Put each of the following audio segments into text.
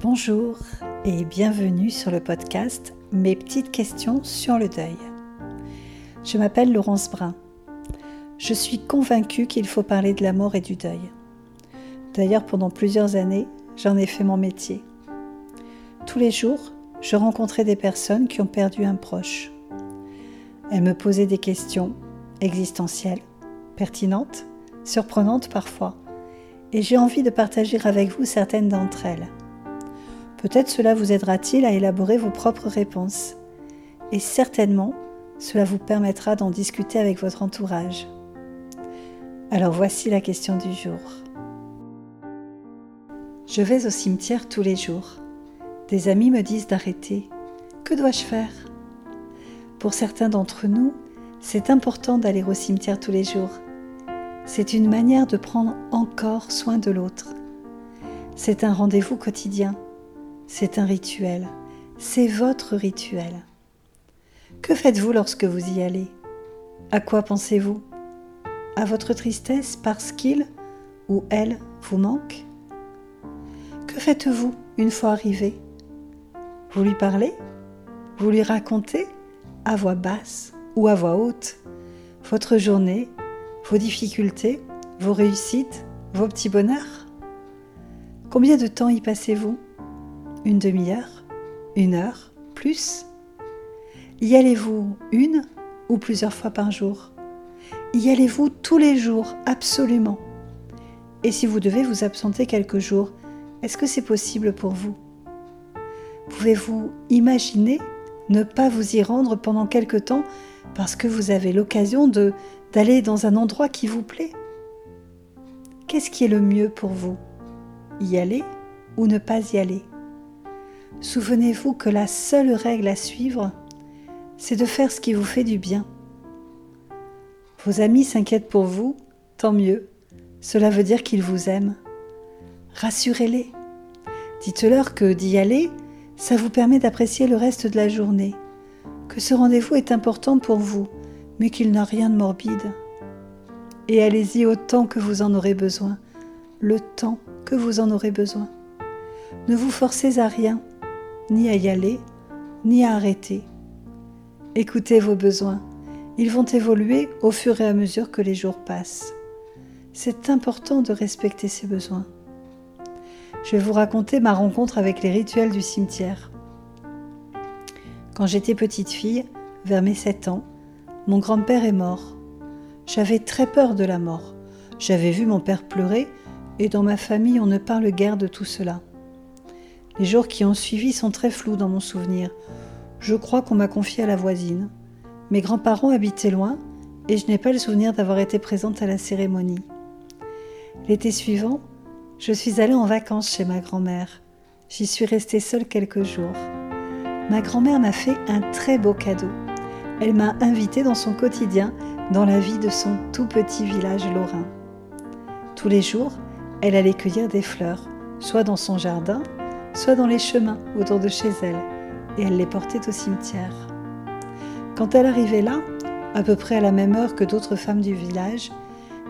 Bonjour et bienvenue sur le podcast Mes petites questions sur le deuil. Je m'appelle Laurence Brun. Je suis convaincue qu'il faut parler de la mort et du deuil. D'ailleurs, pendant plusieurs années, j'en ai fait mon métier. Tous les jours, je rencontrais des personnes qui ont perdu un proche. Elles me posaient des questions existentielles, pertinentes, surprenantes parfois, et j'ai envie de partager avec vous certaines d'entre elles. Peut-être cela vous aidera-t-il à élaborer vos propres réponses. Et certainement, cela vous permettra d'en discuter avec votre entourage. Alors voici la question du jour. Je vais au cimetière tous les jours. Des amis me disent d'arrêter. Que dois-je faire? Pour certains d'entre nous, c'est important d'aller au cimetière tous les jours. C'est une manière de prendre encore soin de l'autre. C'est un rendez-vous quotidien c'est un rituel. C'est votre rituel. Que faites-vous lorsque vous y allez? À quoi pensez-vous? À votre tristesse parce qu'il ou elle vous manque? Que faites-vous une fois arrivé? Vous lui parlez? Vous lui racontez? À voix basse ou à voix haute? Votre journée, vos difficultés, vos réussites, vos petits bonheurs? Combien de temps y passez-vous? Une demi-heure, une heure, plus. Y allez-vous une ou plusieurs fois par jour? Y allez-vous tous les jours, absolument? Et si vous devez vous absenter quelques jours, est-ce que c'est possible pour vous? Pouvez-vous imaginer ne pas vous y rendre pendant quelque temps parce que vous avez l'occasion d'aller dans un endroit qui vous plaît? Qu'est-ce qui est le mieux pour vous? Y aller ou ne pas y aller? Souvenez-vous que la seule règle à suivre, c'est de faire ce qui vous fait du bien. Vos amis s'inquiètent pour vous, tant mieux, cela veut dire qu'ils vous aiment. Rassurez-les. Dites-leur que d'y aller, ça vous permet d'apprécier le reste de la journée, que ce rendez-vous est important pour vous, mais qu'il n'a rien de morbide. Et allez-y autant que vous en aurez besoin, le temps que vous en aurez besoin. Ne vous forcez à rien, ni à y aller, ni à arrêter. Écoutez vos besoins. Ils vont évoluer au fur et à mesure que les jours passent. C'est important de respecter ces besoins. Je vais vous raconter ma rencontre avec les rituels du cimetière. Quand j'étais petite fille, vers mes 7 ans, mon grand-père est mort. J'avais très peur de la mort. J'avais vu mon père pleurer et dans ma famille on ne parle guère de tout cela. Les jours qui ont suivi sont très flous dans mon souvenir. Je crois qu'on m'a confié à la voisine. Mes grands-parents habitaient loin et je n'ai pas le souvenir d'avoir été présente à la cérémonie. L'été suivant, je suis allée en vacances chez ma grand-mère. J'y suis restée seule quelques jours. Ma grand-mère m'a fait un très beau cadeau. Elle m'a invitée dans son quotidien, dans la vie de son tout petit village lorrain. Tous les jours, elle allait cueillir des fleurs, soit dans son jardin, soit dans les chemins autour de chez elle, et elle les portait au cimetière. Quand elle arrivait là, à peu près à la même heure que d'autres femmes du village,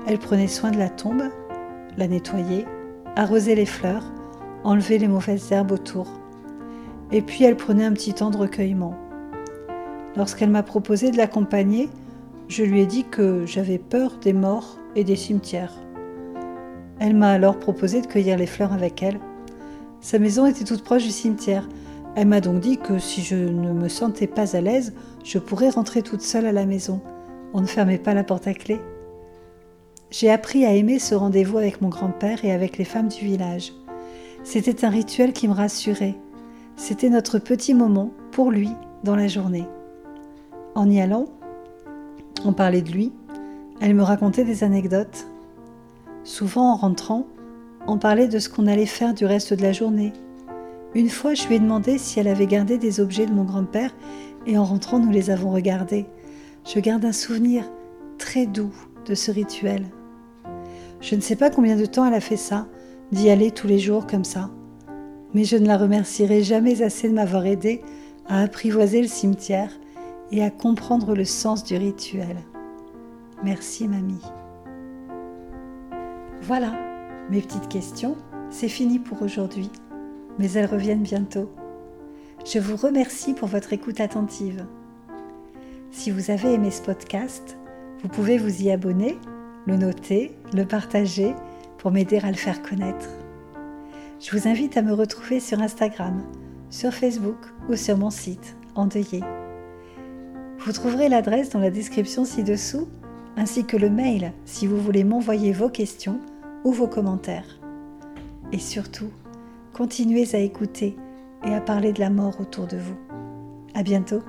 elle prenait soin de la tombe, la nettoyait, arrosait les fleurs, enlevait les mauvaises herbes autour. Et puis elle prenait un petit temps de recueillement. Lorsqu'elle m'a proposé de l'accompagner, je lui ai dit que j'avais peur des morts et des cimetières. Elle m'a alors proposé de cueillir les fleurs avec elle sa maison était toute proche du cimetière. Elle m'a donc dit que si je ne me sentais pas à l'aise, je pourrais rentrer toute seule à la maison. On ne fermait pas la porte à clé. J'ai appris à aimer ce rendez-vous avec mon grand-père et avec les femmes du village. C'était un rituel qui me rassurait. C'était notre petit moment pour lui dans la journée. En y allant, on parlait de lui, elle me racontait des anecdotes. Souvent en rentrant, on parlait de ce qu'on allait faire du reste de la journée. Une fois, je lui ai demandé si elle avait gardé des objets de mon grand-père et en rentrant, nous les avons regardés. Je garde un souvenir très doux de ce rituel. Je ne sais pas combien de temps elle a fait ça, d'y aller tous les jours comme ça. Mais je ne la remercierai jamais assez de m'avoir aidé à apprivoiser le cimetière et à comprendre le sens du rituel. Merci mamie. Voilà, mes petites questions, c'est fini pour aujourd'hui. mais elles reviennent bientôt. Je vous remercie pour votre écoute attentive. Si vous avez aimé ce podcast, vous pouvez vous y abonner, le noter, le partager pour m'aider à le faire connaître. Je vous invite à me retrouver sur Instagram, sur Facebook ou sur mon site Endeuillé. Vous trouverez l'adresse dans la description ci-dessous, ainsi que le mail si vous voulez m'envoyer vos questions vos commentaires. Et surtout, continuez à écouter et à parler de la mort autour de vous. À bientôt!